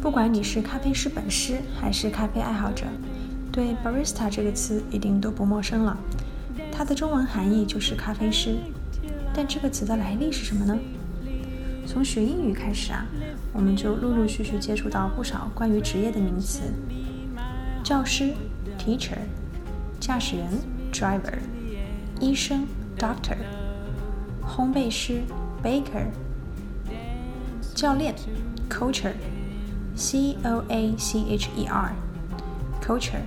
不管你是咖啡师本师还是咖啡爱好者，对 barista 这个词一定都不陌生了。它的中文含义就是咖啡师。但这个词的来历是什么呢？从学英语开始啊，我们就陆陆续续接触到不少关于职业的名词：教师 teacher、驾驶员 driver、医生 doctor、烘焙师 baker、教练 coacher。C O A C H E R，coacher。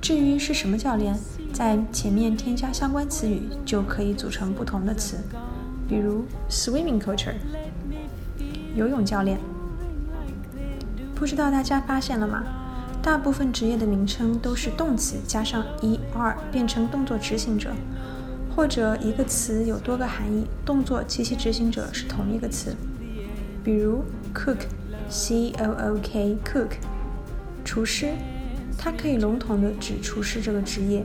至于是什么教练，在前面添加相关词语就可以组成不同的词，比如 swimming coacher，游泳教练。不知道大家发现了吗？大部分职业的名称都是动词加上 e r 变成动作执行者，或者一个词有多个含义，动作及其执行者是同一个词，比如 cook。C O O K cook，厨师，它可以笼统的指厨师这个职业。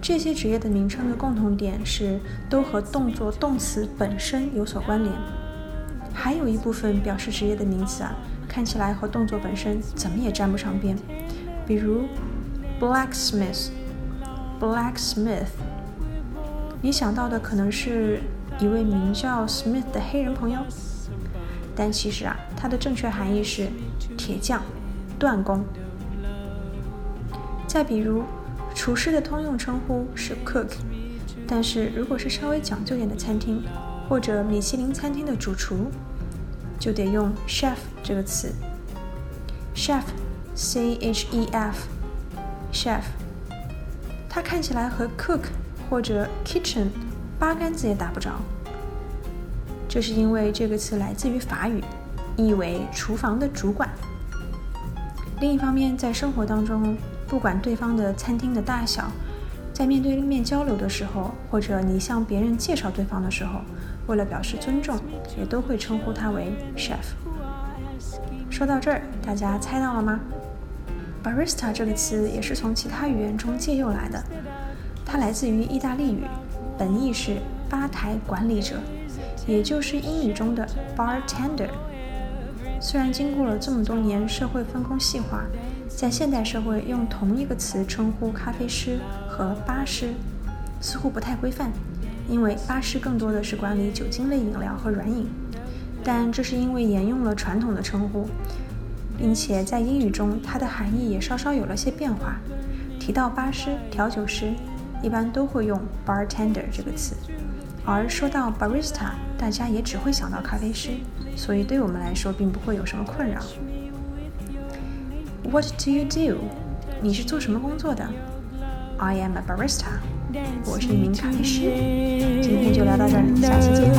这些职业的名称的共同点是都和动作动词本身有所关联。还有一部分表示职业的名词啊，看起来和动作本身怎么也沾不上边。比如 blacksmith，blacksmith，你想到的可能是一位名叫 Smith 的黑人朋友。但其实啊，它的正确含义是铁匠、锻工。再比如，厨师的通用称呼是 cook，但是如果是稍微讲究点的餐厅或者米其林餐厅的主厨，就得用 chef 这个词。chef，c h e f，chef，它看起来和 cook 或者 kitchen 八竿子也打不着。这是因为这个词来自于法语，意为厨房的主管。另一方面，在生活当中，不管对方的餐厅的大小，在面对面交流的时候，或者你向别人介绍对方的时候，为了表示尊重，也都会称呼他为 chef。说到这儿，大家猜到了吗？barista 这个词也是从其他语言中借用来的，它来自于意大利语，本意是吧台管理者。也就是英语中的 bartender。虽然经过了这么多年社会分工细化，在现代社会用同一个词称呼咖啡师和吧师，似乎不太规范，因为吧师更多的是管理酒精类饮料和软饮。但这是因为沿用了传统的称呼，并且在英语中它的含义也稍稍有了些变化。提到吧师、调酒师，一般都会用 bartender 这个词。而说到 barista，大家也只会想到咖啡师，所以对我们来说并不会有什么困扰。What do you do？你是做什么工作的？I am a barista。我是一名咖啡师。今天就聊到这儿，下期见。